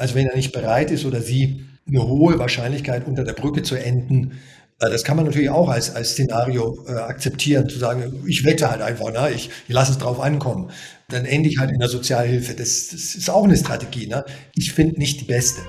Also wenn er nicht bereit ist oder sie eine hohe Wahrscheinlichkeit unter der Brücke zu enden, äh, das kann man natürlich auch als, als Szenario äh, akzeptieren, zu sagen, ich wette halt einfach, ne? ich, ich lasse es drauf ankommen. Dann ende ich halt in der Sozialhilfe. Das, das ist auch eine Strategie. Ne? Ich finde nicht die beste.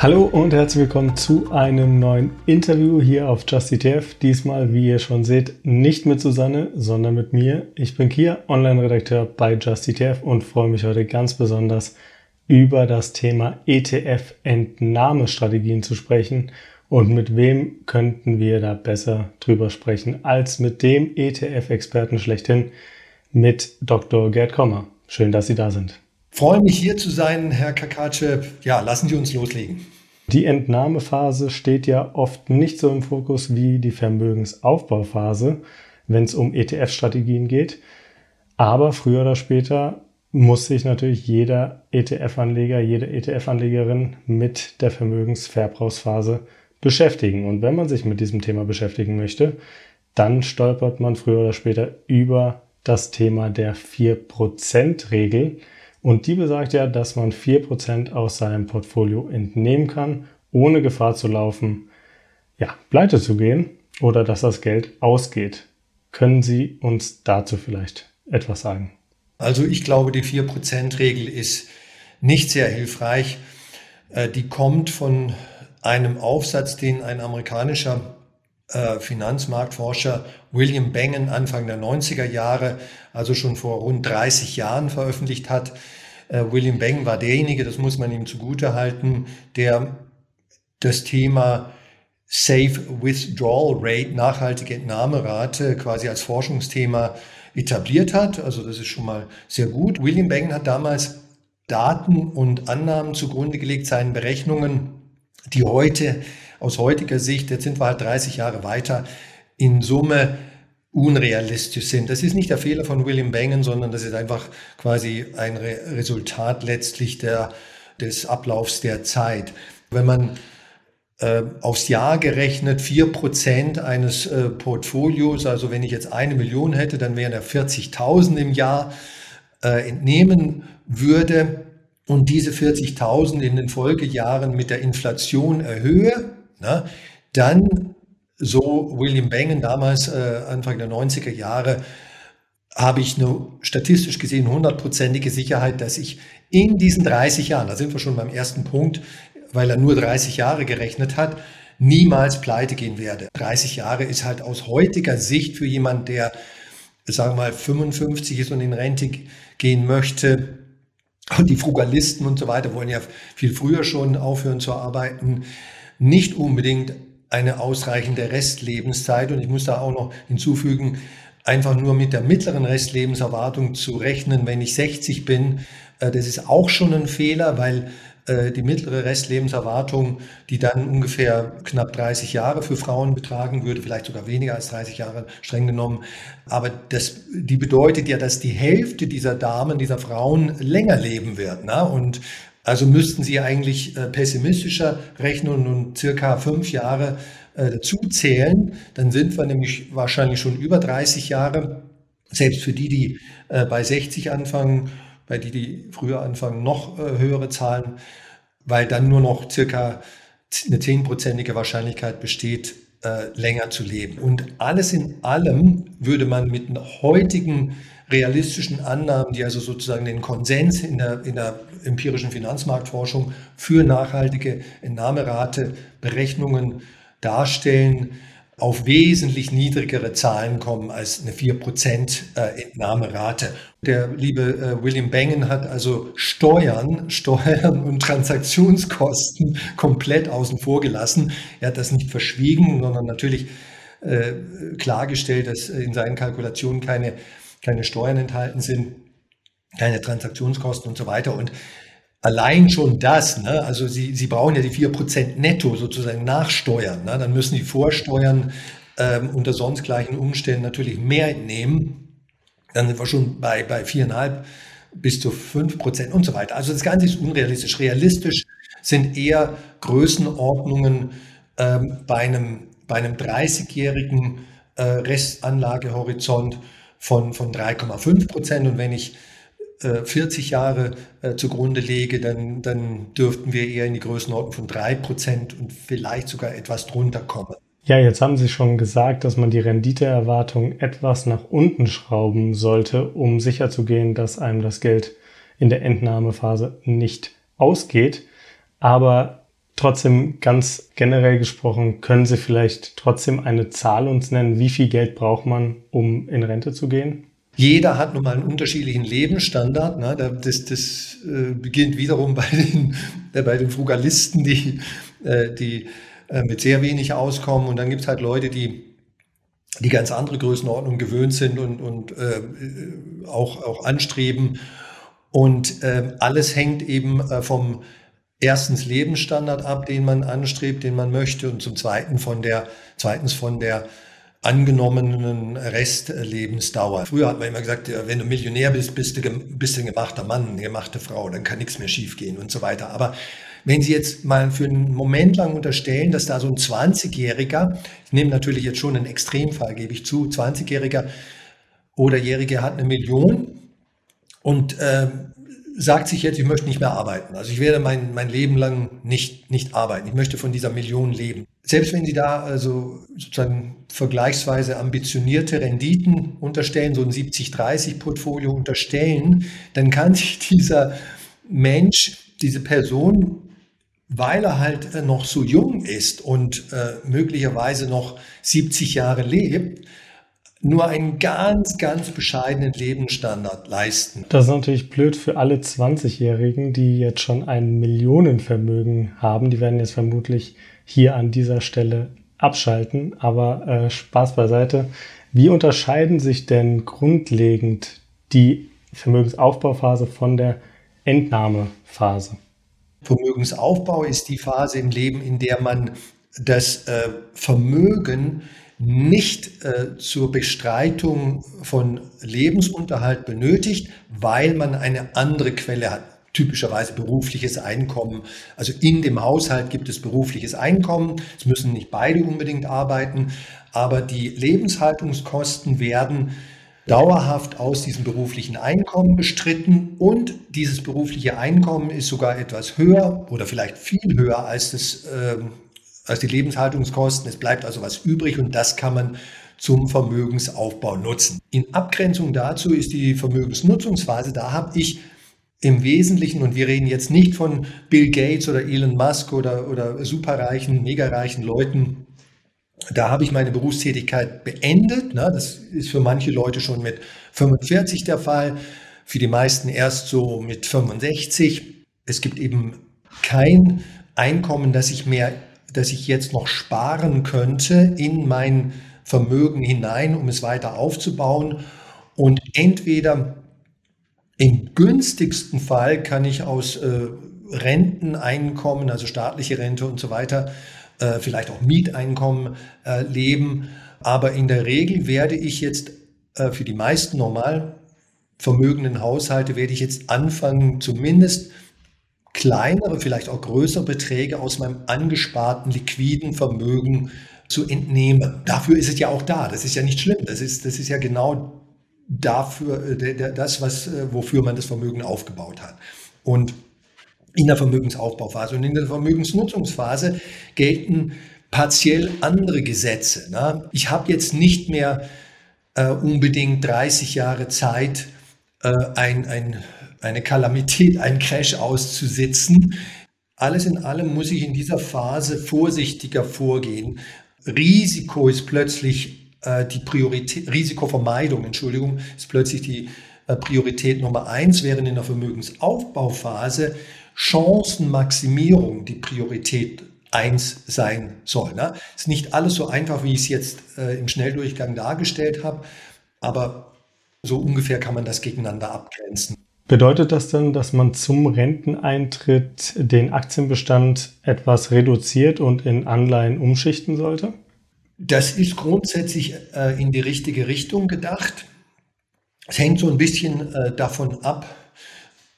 Hallo und herzlich willkommen zu einem neuen Interview hier auf JustETF. Diesmal, wie ihr schon seht, nicht mit Susanne, sondern mit mir. Ich bin Kia, Online-Redakteur bei JustETF und freue mich heute ganz besonders über das Thema ETF-Entnahmestrategien zu sprechen. Und mit wem könnten wir da besser drüber sprechen als mit dem ETF-Experten schlechthin, mit Dr. Gerd Kommer. Schön, dass Sie da sind. Freue mich hier zu sein, Herr Kakace. Ja, lassen Sie uns loslegen. Die Entnahmephase steht ja oft nicht so im Fokus wie die Vermögensaufbauphase, wenn es um ETF-Strategien geht. Aber früher oder später muss sich natürlich jeder ETF-Anleger, jede ETF-Anlegerin mit der Vermögensverbrauchsphase beschäftigen. Und wenn man sich mit diesem Thema beschäftigen möchte, dann stolpert man früher oder später über das Thema der 4%-Regel. Und die besagt ja, dass man 4% aus seinem Portfolio entnehmen kann, ohne Gefahr zu laufen, ja, pleite zu gehen oder dass das Geld ausgeht. Können Sie uns dazu vielleicht etwas sagen? Also ich glaube, die 4%-Regel ist nicht sehr hilfreich. Äh, die kommt von einem Aufsatz, den ein amerikanischer Finanzmarktforscher William Bengen Anfang der 90er Jahre, also schon vor rund 30 Jahren veröffentlicht hat. Äh, William Bengen war derjenige, das muss man ihm zugute halten, der das Thema Safe Withdrawal Rate, nachhaltige Entnahmerate, quasi als Forschungsthema etabliert hat. Also das ist schon mal sehr gut. William Bengen hat damals Daten und Annahmen zugrunde gelegt, seinen Berechnungen, die heute aus heutiger Sicht, jetzt sind wir halt 30 Jahre weiter, in Summe unrealistisch sind. Das ist nicht der Fehler von William Bengen, sondern das ist einfach quasi ein Re Resultat letztlich der, des Ablaufs der Zeit. Wenn man äh, aufs Jahr gerechnet vier Prozent eines äh, Portfolios, also wenn ich jetzt eine Million hätte, dann wären ja 40.000 im Jahr äh, entnehmen würde und diese 40.000 in den Folgejahren mit der Inflation erhöhe, na, dann, so William Bengen damals äh, Anfang der 90er Jahre, habe ich eine statistisch gesehen hundertprozentige Sicherheit, dass ich in diesen 30 Jahren, da sind wir schon beim ersten Punkt, weil er nur 30 Jahre gerechnet hat, niemals pleite gehen werde. 30 Jahre ist halt aus heutiger Sicht für jemanden, der, sagen wir mal, 55 ist und in Rente gehen möchte, und die Frugalisten und so weiter wollen ja viel früher schon aufhören zu arbeiten, nicht unbedingt eine ausreichende Restlebenszeit. Und ich muss da auch noch hinzufügen, einfach nur mit der mittleren Restlebenserwartung zu rechnen, wenn ich 60 bin, äh, das ist auch schon ein Fehler, weil äh, die mittlere Restlebenserwartung, die dann ungefähr knapp 30 Jahre für Frauen betragen würde, vielleicht sogar weniger als 30 Jahre streng genommen. Aber das, die bedeutet ja, dass die Hälfte dieser Damen, dieser Frauen länger leben wird. Ne? Und also müssten sie eigentlich äh, pessimistischer rechnen und circa fünf Jahre äh, dazu zählen. Dann sind wir nämlich wahrscheinlich schon über 30 Jahre. Selbst für die, die äh, bei 60 anfangen, bei die, die früher anfangen, noch höhere Zahlen, weil dann nur noch circa eine zehnprozentige Wahrscheinlichkeit besteht, länger zu leben. Und alles in allem würde man mit heutigen realistischen Annahmen, die also sozusagen den Konsens in der, in der empirischen Finanzmarktforschung für nachhaltige Entnahmerate Berechnungen darstellen, auf wesentlich niedrigere Zahlen kommen als eine 4% äh, Entnahmerate. Der liebe äh, William Bengen hat also Steuern, Steuern und Transaktionskosten komplett außen vor gelassen. Er hat das nicht verschwiegen, sondern natürlich äh, klargestellt, dass in seinen Kalkulationen keine, keine Steuern enthalten sind, keine Transaktionskosten und so weiter. Und Allein schon das, ne? also Sie, Sie brauchen ja die 4% netto sozusagen nachsteuern. Ne? Dann müssen die Vorsteuern ähm, unter sonst gleichen Umständen natürlich mehr entnehmen. Dann sind wir schon bei, bei 4,5 bis zu 5% und so weiter. Also das Ganze ist unrealistisch. Realistisch sind eher Größenordnungen ähm, bei einem, bei einem 30-jährigen äh, Restanlagehorizont von, von 3,5 Prozent. Und wenn ich 40 Jahre zugrunde lege, dann, dann dürften wir eher in die Größenordnung von 3 Prozent und vielleicht sogar etwas drunter kommen. Ja, jetzt haben Sie schon gesagt, dass man die Renditeerwartung etwas nach unten schrauben sollte, um sicherzugehen, dass einem das Geld in der Entnahmephase nicht ausgeht. Aber trotzdem ganz generell gesprochen, können Sie vielleicht trotzdem eine Zahl uns nennen, wie viel Geld braucht man, um in Rente zu gehen? Jeder hat nun mal einen unterschiedlichen Lebensstandard. Ne? Das, das äh, beginnt wiederum bei den, äh, bei den Frugalisten, die, äh, die äh, mit sehr wenig auskommen. Und dann gibt es halt Leute, die die ganz andere Größenordnung gewöhnt sind und, und äh, auch, auch anstreben. Und äh, alles hängt eben äh, vom erstens Lebensstandard ab, den man anstrebt, den man möchte, und zum zweiten von der, zweitens von der angenommenen Restlebensdauer. Früher hat man immer gesagt, wenn du Millionär bist, bist du, bist du ein gemachter Mann, eine gemachte Frau, dann kann nichts mehr schiefgehen und so weiter. Aber wenn Sie jetzt mal für einen Moment lang unterstellen, dass da so ein 20-Jähriger, ich nehme natürlich jetzt schon einen Extremfall, gebe ich zu, 20-Jähriger oder Jährige hat eine Million und äh, sagt sich jetzt, ich möchte nicht mehr arbeiten. Also ich werde mein, mein Leben lang nicht, nicht arbeiten. Ich möchte von dieser Million leben. Selbst wenn Sie da also sozusagen vergleichsweise ambitionierte Renditen unterstellen, so ein 70-30-Portfolio unterstellen, dann kann sich dieser Mensch, diese Person weil er halt äh, noch so jung ist und äh, möglicherweise noch 70 Jahre lebt, nur einen ganz, ganz bescheidenen Lebensstandard leisten. Das ist natürlich blöd für alle 20-Jährigen, die jetzt schon ein Millionenvermögen haben. Die werden jetzt vermutlich hier an dieser Stelle abschalten. Aber äh, Spaß beiseite. Wie unterscheiden sich denn grundlegend die Vermögensaufbauphase von der Entnahmephase? Vermögensaufbau ist die Phase im Leben, in der man das äh, Vermögen nicht äh, zur Bestreitung von Lebensunterhalt benötigt, weil man eine andere Quelle hat. Typischerweise berufliches Einkommen. Also in dem Haushalt gibt es berufliches Einkommen. Es müssen nicht beide unbedingt arbeiten, aber die Lebenshaltungskosten werden dauerhaft aus diesem beruflichen Einkommen bestritten und dieses berufliche Einkommen ist sogar etwas höher oder vielleicht viel höher als, das, äh, als die Lebenshaltungskosten. Es bleibt also was übrig und das kann man zum Vermögensaufbau nutzen. In Abgrenzung dazu ist die Vermögensnutzungsphase, da habe ich im Wesentlichen, und wir reden jetzt nicht von Bill Gates oder Elon Musk oder, oder superreichen, megareichen Leuten, da habe ich meine Berufstätigkeit beendet. Ne? Das ist für manche Leute schon mit 45 der Fall, für die meisten erst so mit 65. Es gibt eben kein Einkommen, das ich mehr, das ich jetzt noch sparen könnte in mein Vermögen hinein, um es weiter aufzubauen. Und entweder im günstigsten Fall kann ich aus äh, Renteneinkommen, also staatliche Rente und so weiter, äh, vielleicht auch Mieteinkommen äh, leben. Aber in der Regel werde ich jetzt äh, für die meisten normal vermögenden Haushalte, werde ich jetzt anfangen, zumindest kleinere, vielleicht auch größere Beträge aus meinem angesparten liquiden Vermögen zu entnehmen. Dafür ist es ja auch da. Das ist ja nicht schlimm. Das ist, das ist ja genau dafür, das, was, wofür man das Vermögen aufgebaut hat. Und in der Vermögensaufbauphase. Und in der Vermögensnutzungsphase gelten partiell andere Gesetze. Ne? Ich habe jetzt nicht mehr äh, unbedingt 30 Jahre Zeit, äh, ein, ein, eine Kalamität, einen Crash auszusitzen. Alles in allem muss ich in dieser Phase vorsichtiger vorgehen. Risiko ist plötzlich äh, die Priorität, Risikovermeidung, Entschuldigung, ist plötzlich die äh, Priorität Nummer eins, während in der Vermögensaufbauphase Chancenmaximierung die Priorität eins sein soll. Ne? Ist nicht alles so einfach, wie ich es jetzt äh, im Schnelldurchgang dargestellt habe, aber so ungefähr kann man das gegeneinander abgrenzen. Bedeutet das denn, dass man zum Renteneintritt den Aktienbestand etwas reduziert und in Anleihen umschichten sollte? Das ist grundsätzlich äh, in die richtige Richtung gedacht. Es hängt so ein bisschen äh, davon ab,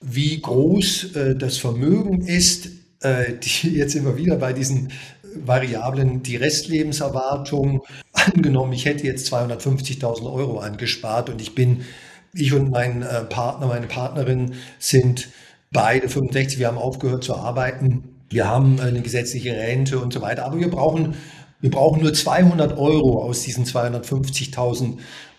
wie groß äh, das Vermögen ist. Äh, die, jetzt immer wieder bei diesen Variablen die Restlebenserwartung. Angenommen, ich hätte jetzt 250.000 Euro angespart und ich bin, ich und mein äh, Partner, meine Partnerin sind beide 65, wir haben aufgehört zu arbeiten. Wir haben eine gesetzliche Rente und so weiter, aber wir brauchen, wir brauchen nur 200 Euro aus diesen 250.000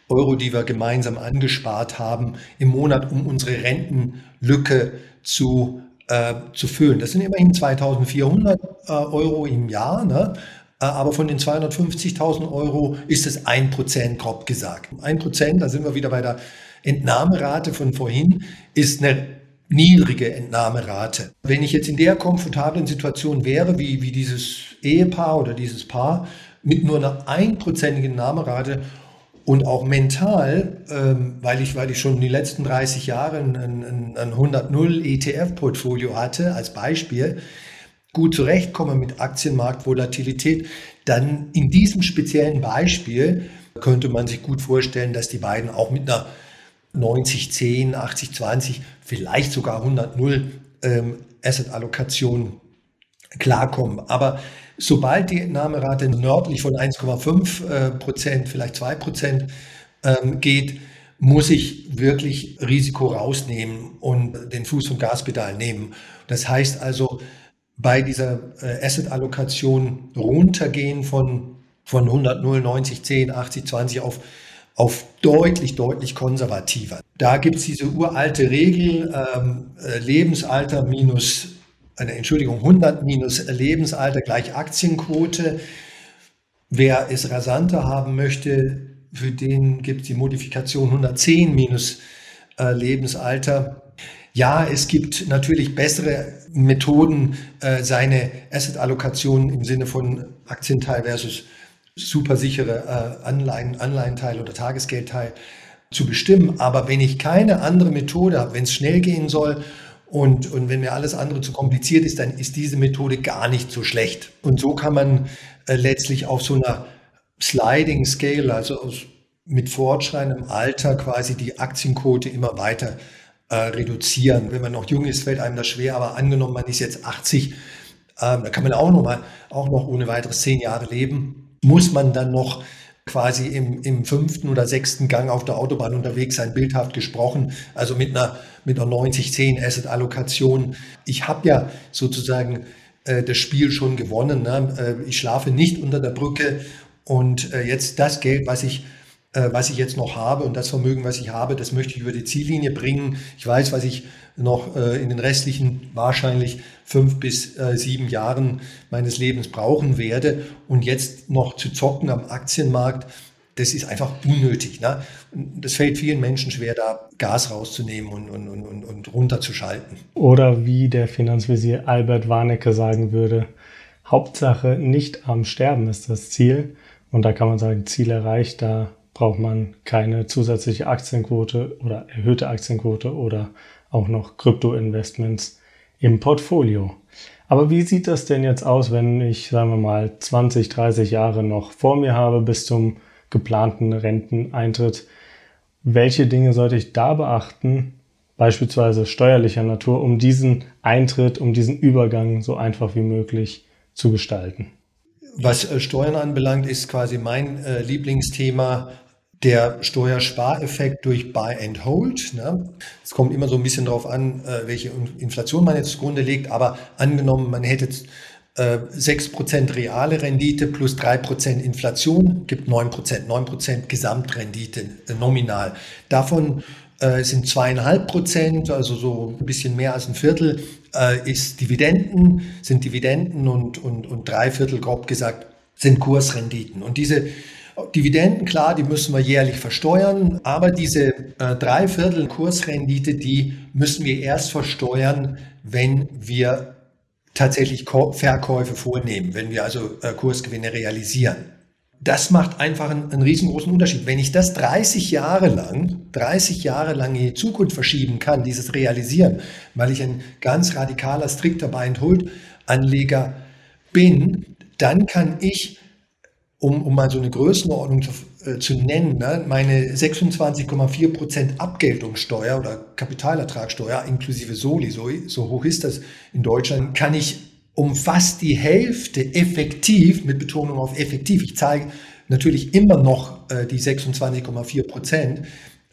Euro, die wir gemeinsam angespart haben, im Monat, um unsere Rentenlücke zu äh, zu füllen. Das sind immerhin 2400 äh, Euro im Jahr, ne? Äh, aber von den 250.000 Euro ist es ein Prozent, grob gesagt. Ein Prozent, da sind wir wieder bei der Entnahmerate von vorhin, ist eine niedrige Entnahmerate. Wenn ich jetzt in der komfortablen Situation wäre, wie, wie dieses Ehepaar oder dieses Paar, mit nur einer einprozentigen Entnahmerate und auch mental, ähm, weil, ich, weil ich schon die letzten 30 Jahre ein, ein, ein 100-0 ETF-Portfolio hatte, als Beispiel, gut zurechtkomme mit Aktienmarktvolatilität, dann in diesem speziellen Beispiel könnte man sich gut vorstellen, dass die beiden auch mit einer 90-10, 80-20, vielleicht sogar 100-0 ähm, Asset-Allokation klarkommen. Aber Sobald die Entnahmerate nördlich von 1,5 äh, Prozent, vielleicht 2 Prozent ähm, geht, muss ich wirklich Risiko rausnehmen und den Fuß vom Gaspedal nehmen. Das heißt also, bei dieser äh, Asset-Allokation runtergehen von, von 100, 0, 90, 10, 80, 20 auf, auf deutlich, deutlich konservativer. Da gibt es diese uralte Regel, ähm, äh, Lebensalter minus eine Entschuldigung, 100 minus Lebensalter gleich Aktienquote. Wer es rasanter haben möchte, für den gibt es die Modifikation 110 minus äh, Lebensalter. Ja, es gibt natürlich bessere Methoden, äh, seine Asset-Allokation im Sinne von Aktienteil versus supersichere äh, Anleihen, Anleihenteil oder Tagesgeldteil zu bestimmen. Aber wenn ich keine andere Methode habe, wenn es schnell gehen soll und, und wenn mir alles andere zu kompliziert ist, dann ist diese Methode gar nicht so schlecht. Und so kann man äh, letztlich auf so einer Sliding Scale, also mit fortschreitendem Alter quasi die Aktienquote immer weiter äh, reduzieren. Wenn man noch jung ist, fällt einem das schwer, aber angenommen, man ist jetzt 80, äh, da kann man auch noch mal, auch noch ohne weiteres zehn Jahre leben, muss man dann noch quasi im, im fünften oder sechsten Gang auf der Autobahn unterwegs sein, bildhaft gesprochen, also mit einer, mit einer 90-10 Asset-Allokation. Ich habe ja sozusagen äh, das Spiel schon gewonnen. Ne? Äh, ich schlafe nicht unter der Brücke und äh, jetzt das Geld, was ich was ich jetzt noch habe und das Vermögen, was ich habe, das möchte ich über die Ziellinie bringen. Ich weiß, was ich noch äh, in den restlichen wahrscheinlich fünf bis äh, sieben Jahren meines Lebens brauchen werde. Und jetzt noch zu zocken am Aktienmarkt, das ist einfach unnötig. Ne? Das fällt vielen Menschen schwer, da Gas rauszunehmen und, und, und, und runterzuschalten. Oder wie der Finanzvisier Albert Warnecke sagen würde, Hauptsache nicht am Sterben ist das Ziel. Und da kann man sagen, Ziel erreicht, da braucht man keine zusätzliche Aktienquote oder erhöhte Aktienquote oder auch noch Krypto-Investments im Portfolio. Aber wie sieht das denn jetzt aus, wenn ich, sagen wir mal, 20, 30 Jahre noch vor mir habe bis zum geplanten Renteneintritt? Welche Dinge sollte ich da beachten, beispielsweise steuerlicher Natur, um diesen Eintritt, um diesen Übergang so einfach wie möglich zu gestalten? Was äh, Steuern anbelangt, ist quasi mein äh, Lieblingsthema der Steuerspareffekt durch Buy and Hold. Ne? Es kommt immer so ein bisschen darauf an, äh, welche Inflation man jetzt zugrunde legt, aber angenommen, man hätte äh, 6% reale Rendite plus 3% Inflation, gibt 9%, 9% Gesamtrendite äh, nominal. Davon äh, sind zweieinhalb Prozent, also so ein bisschen mehr als ein Viertel, äh, ist Dividenden, sind Dividenden und, und, und drei Viertel, grob gesagt, sind Kursrenditen. Und diese Dividenden, klar, die müssen wir jährlich versteuern, aber diese äh, Dreiviertel Kursrendite, die müssen wir erst versteuern, wenn wir tatsächlich Verkäufe vornehmen, wenn wir also äh, Kursgewinne realisieren. Das macht einfach einen, einen, riesengroßen Unterschied. Wenn ich das 30 Jahre lang, 30 Jahre lang in die Zukunft verschieben kann, dieses Realisieren, weil ich ein ganz radikaler, strikter Buy-and-Hold-Anleger bin, dann kann ich um, um mal so eine Größenordnung zu, äh, zu nennen, ne, meine 26,4 Prozent Abgeltungssteuer oder Kapitalertragssteuer inklusive Soli, so, so hoch ist das in Deutschland, kann ich um fast die Hälfte effektiv, mit Betonung auf effektiv, ich zeige natürlich immer noch äh, die 26,4 Prozent,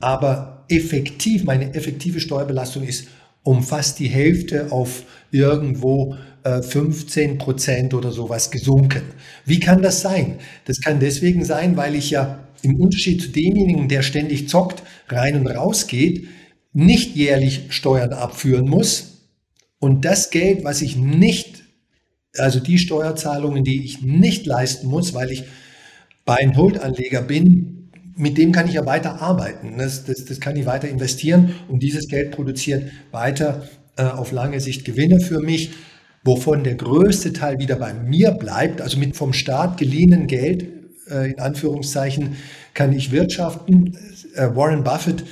aber effektiv, meine effektive Steuerbelastung ist um fast die Hälfte auf irgendwo äh, 15 Prozent oder sowas gesunken. Wie kann das sein? Das kann deswegen sein, weil ich ja im Unterschied zu demjenigen, der ständig zockt, rein und raus geht, nicht jährlich Steuern abführen muss. Und das Geld, was ich nicht, also die Steuerzahlungen, die ich nicht leisten muss, weil ich bei einem Holdanleger bin, mit dem kann ich ja weiter arbeiten. Das, das, das kann ich weiter investieren und dieses Geld produziert weiter äh, auf lange Sicht Gewinne für mich, wovon der größte Teil wieder bei mir bleibt, also mit vom Staat geliehenen Geld, äh, in Anführungszeichen, kann ich wirtschaften. Äh, Warren Buffett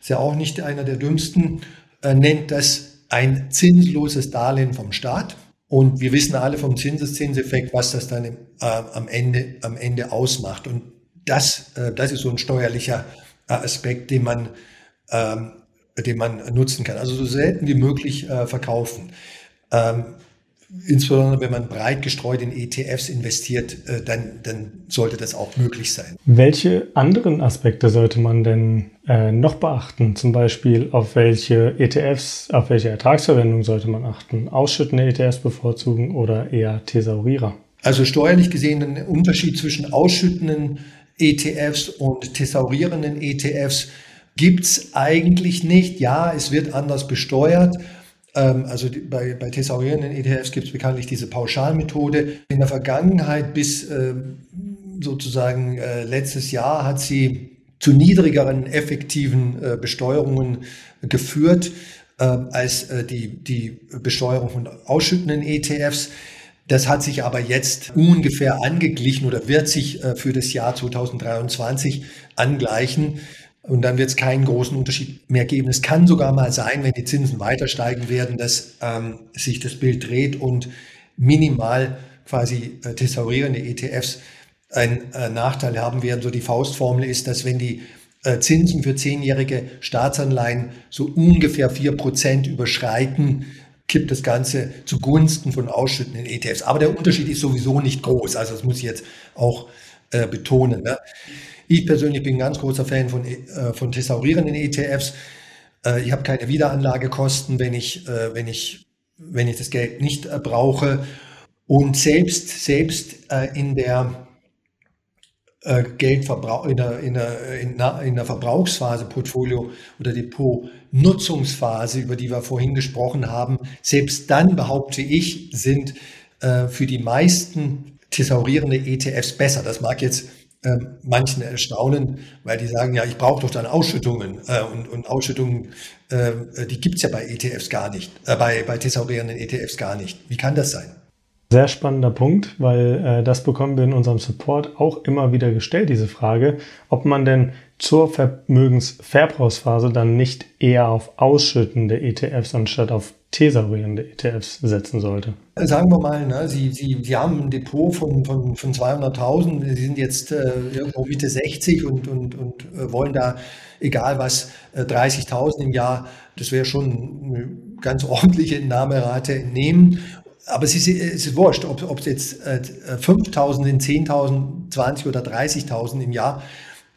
ist ja auch nicht einer der dümmsten, äh, nennt das ein zinsloses Darlehen vom Staat. Und wir wissen alle vom Zinseszinseffekt, was das dann im, äh, am, Ende, am Ende ausmacht. Und das, äh, das ist so ein steuerlicher äh, Aspekt, den man, ähm, den man nutzen kann. Also so selten wie möglich verkaufen. Insbesondere wenn man breit gestreut in ETFs investiert, äh, dann, dann sollte das auch möglich sein. Welche anderen Aspekte sollte man denn äh, noch beachten? Zum Beispiel auf welche ETFs, auf welche Ertragsverwendung sollte man achten? Ausschüttende ETFs bevorzugen oder eher Thesaurierer? Also steuerlich gesehen ein Unterschied zwischen ausschüttenden ETFs und thesaurierenden ETFs gibt es eigentlich nicht. Ja, es wird anders besteuert. Ähm, also bei, bei thesaurierenden ETFs gibt es bekanntlich diese Pauschalmethode. In der Vergangenheit bis ähm, sozusagen äh, letztes Jahr hat sie zu niedrigeren effektiven äh, Besteuerungen geführt ähm, als äh, die, die Besteuerung von ausschüttenden ETFs. Das hat sich aber jetzt ungefähr angeglichen oder wird sich für das Jahr 2023 angleichen. Und dann wird es keinen großen Unterschied mehr geben. Es kann sogar mal sein, wenn die Zinsen weiter steigen werden, dass ähm, sich das Bild dreht und minimal quasi äh, thesaurierende ETFs einen äh, Nachteil haben werden. So die Faustformel ist, dass wenn die äh, Zinsen für zehnjährige Staatsanleihen so ungefähr vier Prozent überschreiten, kippt das Ganze zugunsten von ausschüttenden ETFs. Aber der Unterschied ist sowieso nicht groß. Also das muss ich jetzt auch äh, betonen. Ne? Ich persönlich bin ein ganz großer Fan von, äh, von thesaurierenden ETFs. Äh, ich habe keine Wiederanlagekosten, wenn ich, äh, wenn ich, wenn ich das Geld nicht äh, brauche. Und selbst, selbst äh, in der äh, Geldverbrauch, in der, in, der, in, der Verbrauchsphase, Portfolio oder Depot-Nutzungsphase, über die wir vorhin gesprochen haben, selbst dann behaupte ich, sind für die meisten thesaurierende ETFs besser. Das mag jetzt äh, manchen erstaunen, weil die sagen, ja, ich brauche doch dann Ausschüttungen äh, und, und Ausschüttungen, äh, die gibt's ja bei ETFs gar nicht, äh, bei, bei thesaurierenden ETFs gar nicht. Wie kann das sein? Sehr spannender Punkt, weil äh, das bekommen wir in unserem Support auch immer wieder gestellt, diese Frage, ob man denn zur Vermögensverbrauchsphase dann nicht eher auf ausschüttende ETFs anstatt auf thesaurierende ETFs setzen sollte. Sagen wir mal, ne, Sie, Sie, Sie haben ein Depot von, von, von 200.000, Sie sind jetzt äh, irgendwo Mitte 60 und, und, und äh, wollen da, egal was, äh, 30.000 im Jahr, das wäre schon eine ganz ordentliche Entnahmerate nehmen aber es ist, es ist wurscht, ob, ob es jetzt äh, 5.000 sind, 10.000, 20 oder 30.000 im Jahr.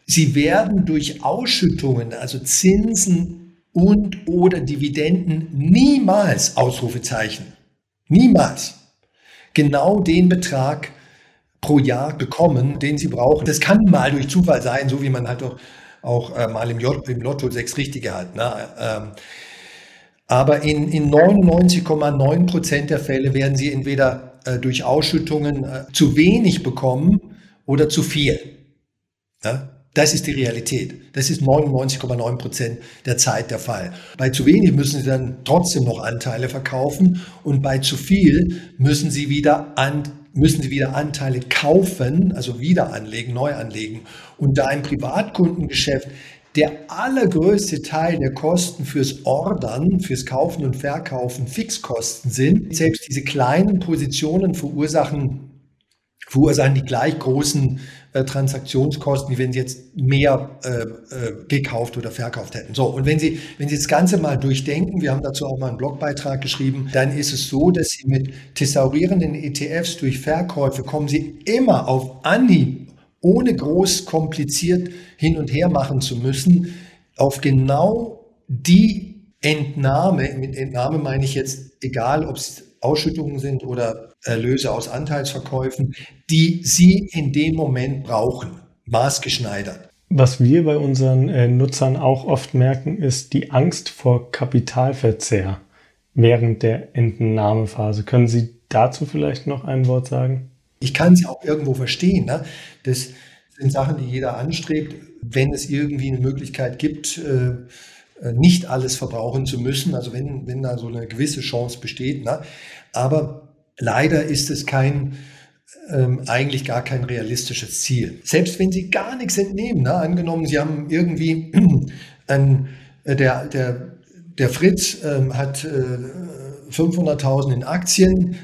Sie werden durch Ausschüttungen, also Zinsen und oder Dividenden niemals Ausrufezeichen, niemals genau den Betrag pro Jahr bekommen, den sie brauchen. Das kann mal durch Zufall sein, so wie man halt auch, auch äh, mal im, J, im Lotto sechs Richtige hat. Ne? Ähm, aber in, in 99,9 Prozent der Fälle werden sie entweder äh, durch Ausschüttungen äh, zu wenig bekommen oder zu viel. Ja? Das ist die Realität. Das ist 99,9 Prozent der Zeit der Fall. Bei zu wenig müssen Sie dann trotzdem noch Anteile verkaufen und bei zu viel müssen Sie wieder an, müssen Sie wieder Anteile kaufen, also wieder anlegen, neu anlegen. Und da ein Privatkundengeschäft der allergrößte Teil der Kosten fürs Ordern, fürs Kaufen und Verkaufen Fixkosten sind. Selbst diese kleinen Positionen verursachen, verursachen die gleich großen äh, Transaktionskosten, wie wenn Sie jetzt mehr äh, äh, gekauft oder verkauft hätten. So, und wenn Sie, wenn Sie das Ganze mal durchdenken, wir haben dazu auch mal einen Blogbeitrag geschrieben, dann ist es so, dass Sie mit thesaurierenden ETFs durch Verkäufe kommen Sie immer auf Anhieb, ohne groß kompliziert hin und her machen zu müssen, auf genau die Entnahme, mit Entnahme meine ich jetzt, egal ob es Ausschüttungen sind oder Erlöse aus Anteilsverkäufen, die Sie in dem Moment brauchen, maßgeschneidert. Was wir bei unseren äh, Nutzern auch oft merken, ist die Angst vor Kapitalverzehr während der Entnahmephase. Können Sie dazu vielleicht noch ein Wort sagen? Ich kann es auch irgendwo verstehen. Ne? Das sind Sachen, die jeder anstrebt. Wenn es irgendwie eine Möglichkeit gibt, äh nicht alles verbrauchen zu müssen, also wenn, wenn da so eine gewisse Chance besteht. Ne? Aber leider ist es kein, ähm, eigentlich gar kein realistisches Ziel. Selbst wenn Sie gar nichts entnehmen, ne? angenommen, Sie haben irgendwie ein, äh, der, der, der Fritz ähm, hat äh, 500.000 in Aktien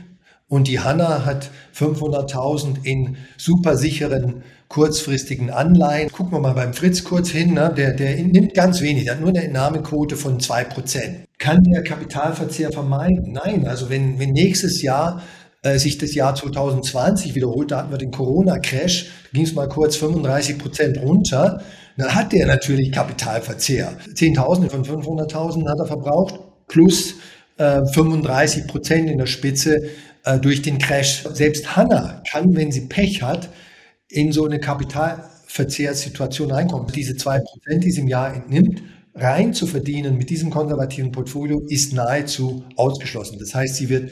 und die Hanna hat 500.000 in supersicheren kurzfristigen Anleihen. Gucken wir mal beim Fritz kurz hin, ne? der, der nimmt ganz wenig, der hat nur eine Entnahmequote von 2%. Kann der Kapitalverzehr vermeiden? Nein, also wenn, wenn nächstes Jahr äh, sich das Jahr 2020 wiederholt, da hatten wir den Corona-Crash, ging es mal kurz 35% runter, dann hat der natürlich Kapitalverzehr. Zehntausende von 500.000 hat er verbraucht, plus äh, 35% in der Spitze äh, durch den Crash. Selbst Hanna kann, wenn sie Pech hat, in so eine Kapitalverzehrssituation reinkommen. Diese zwei Prozent, die sie im Jahr entnimmt, rein zu verdienen mit diesem konservativen Portfolio ist nahezu ausgeschlossen. Das heißt, sie wird,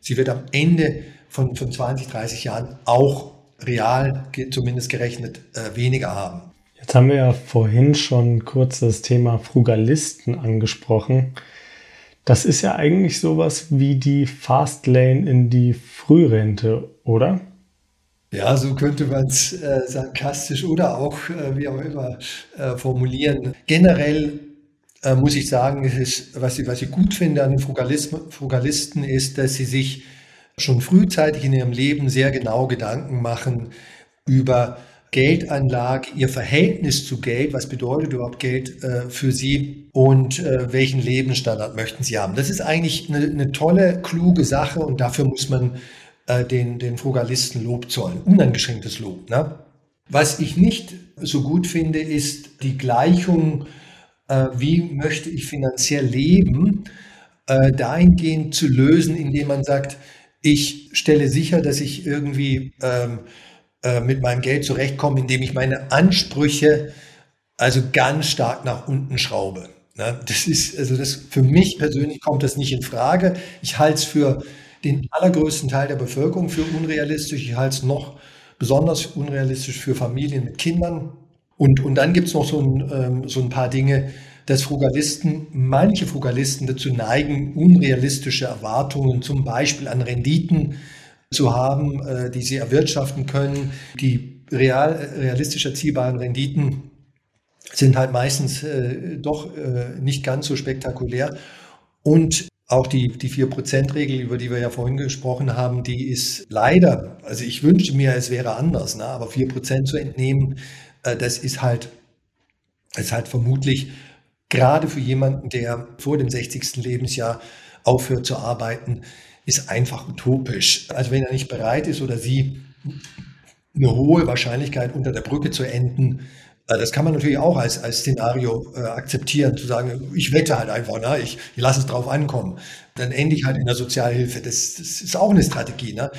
sie wird am Ende von, von 20, 30 Jahren auch real, zumindest gerechnet, äh, weniger haben. Jetzt haben wir ja vorhin schon kurz das Thema Frugalisten angesprochen. Das ist ja eigentlich sowas wie die Fastlane in die Frührente, oder? Ja, so könnte man es äh, sarkastisch oder auch äh, wie auch immer äh, formulieren. Generell äh, muss ich sagen, ist, was, ich, was ich gut finde an den Frugalisten ist, dass sie sich schon frühzeitig in ihrem Leben sehr genau Gedanken machen über Geldanlage, ihr Verhältnis zu Geld, was bedeutet überhaupt Geld äh, für sie und äh, welchen Lebensstandard möchten sie haben. Das ist eigentlich eine, eine tolle, kluge Sache und dafür muss man äh, den, den Frugalisten Lob zollen. Uneingeschränktes Lob. Ne? Was ich nicht so gut finde, ist die Gleichung, äh, wie möchte ich finanziell leben, äh, dahingehend zu lösen, indem man sagt, ich stelle sicher, dass ich irgendwie ähm, äh, mit meinem Geld zurechtkomme, indem ich meine Ansprüche also ganz stark nach unten schraube. Ne? Das ist, also das, für mich persönlich kommt das nicht in Frage. Ich halte es für den allergrößten Teil der Bevölkerung für unrealistisch. Ich halte es noch besonders unrealistisch für Familien mit Kindern. Und, und dann gibt es noch so ein, ähm, so ein paar Dinge, dass Frugalisten, manche Frugalisten dazu neigen, unrealistische Erwartungen zum Beispiel an Renditen zu haben, äh, die sie erwirtschaften können. Die real, realistisch erzielbaren Renditen sind halt meistens äh, doch äh, nicht ganz so spektakulär. Und auch die, die 4%-Regel, über die wir ja vorhin gesprochen haben, die ist leider, also ich wünschte mir, es wäre anders, ne? aber 4% zu entnehmen, das ist halt, ist halt vermutlich gerade für jemanden, der vor dem 60. Lebensjahr aufhört zu arbeiten, ist einfach utopisch. Also wenn er nicht bereit ist oder sie eine hohe Wahrscheinlichkeit unter der Brücke zu enden, äh, das kann man natürlich auch als, als Szenario äh, akzeptieren, zu sagen, ich wette halt einfach, ne? ich, ich lasse es drauf ankommen. Dann ende ich halt in der Sozialhilfe. Das, das ist auch eine Strategie. Ne?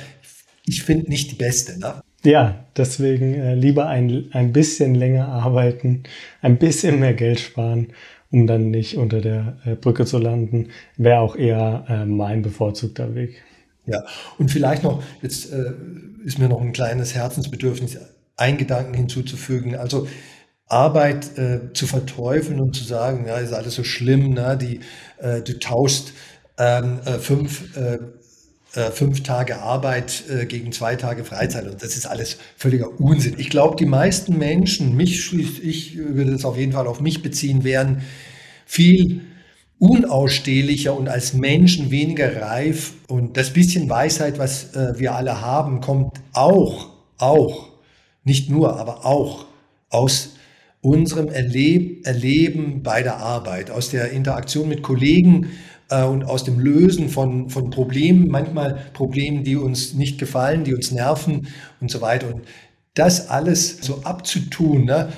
Ich finde nicht die beste. Ne? Ja, deswegen äh, lieber ein, ein bisschen länger arbeiten, ein bisschen mehr Geld sparen, um dann nicht unter der äh, Brücke zu landen, wäre auch eher äh, mein bevorzugter Weg. Ja, und vielleicht noch, jetzt äh, ist mir noch ein kleines Herzensbedürfnis, einen Gedanken hinzuzufügen. Also Arbeit äh, zu verteufeln und zu sagen, ja, ist alles so schlimm, ne? die, äh, du tauschst ähm, äh, fünf, äh, äh, fünf Tage Arbeit äh, gegen zwei Tage Freizeit und das ist alles völliger Unsinn. Ich glaube, die meisten Menschen, mich schließt, ich würde das auf jeden Fall auf mich beziehen, wären viel unausstehlicher und als Menschen weniger reif und das bisschen Weisheit, was wir alle haben, kommt auch, auch nicht nur, aber auch aus unserem Erleb Erleben bei der Arbeit, aus der Interaktion mit Kollegen äh, und aus dem Lösen von, von Problemen, manchmal Problemen, die uns nicht gefallen, die uns nerven und so weiter. Und das alles so abzutun, ne?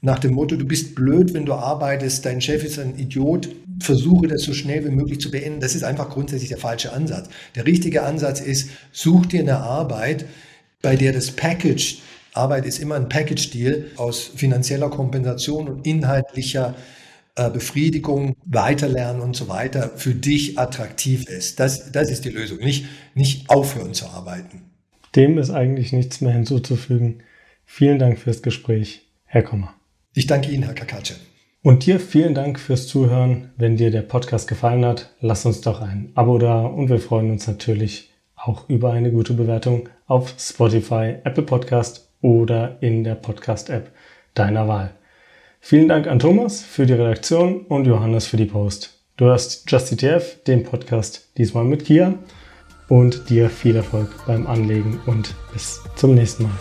nach dem Motto, du bist blöd, wenn du arbeitest, dein Chef ist ein Idiot, versuche das so schnell wie möglich zu beenden. Das ist einfach grundsätzlich der falsche Ansatz. Der richtige Ansatz ist, such dir eine Arbeit, bei der das Package, Arbeit ist immer ein Package-Deal aus finanzieller Kompensation und inhaltlicher äh, Befriedigung, Weiterlernen und so weiter für dich attraktiv ist. Das, das ist die Lösung, nicht, nicht aufhören zu arbeiten. Dem ist eigentlich nichts mehr hinzuzufügen. Vielen Dank fürs Gespräch, Herr Kommer. Ich danke Ihnen, Herr Kakace. Und dir vielen Dank fürs Zuhören. Wenn dir der Podcast gefallen hat, lass uns doch ein Abo da und wir freuen uns natürlich auch über eine gute Bewertung auf Spotify, Apple Podcast oder in der Podcast-App deiner Wahl. Vielen Dank an Thomas für die Redaktion und Johannes für die Post. Du hast JustETF, den Podcast diesmal mit Kia und dir viel Erfolg beim Anlegen und bis zum nächsten Mal.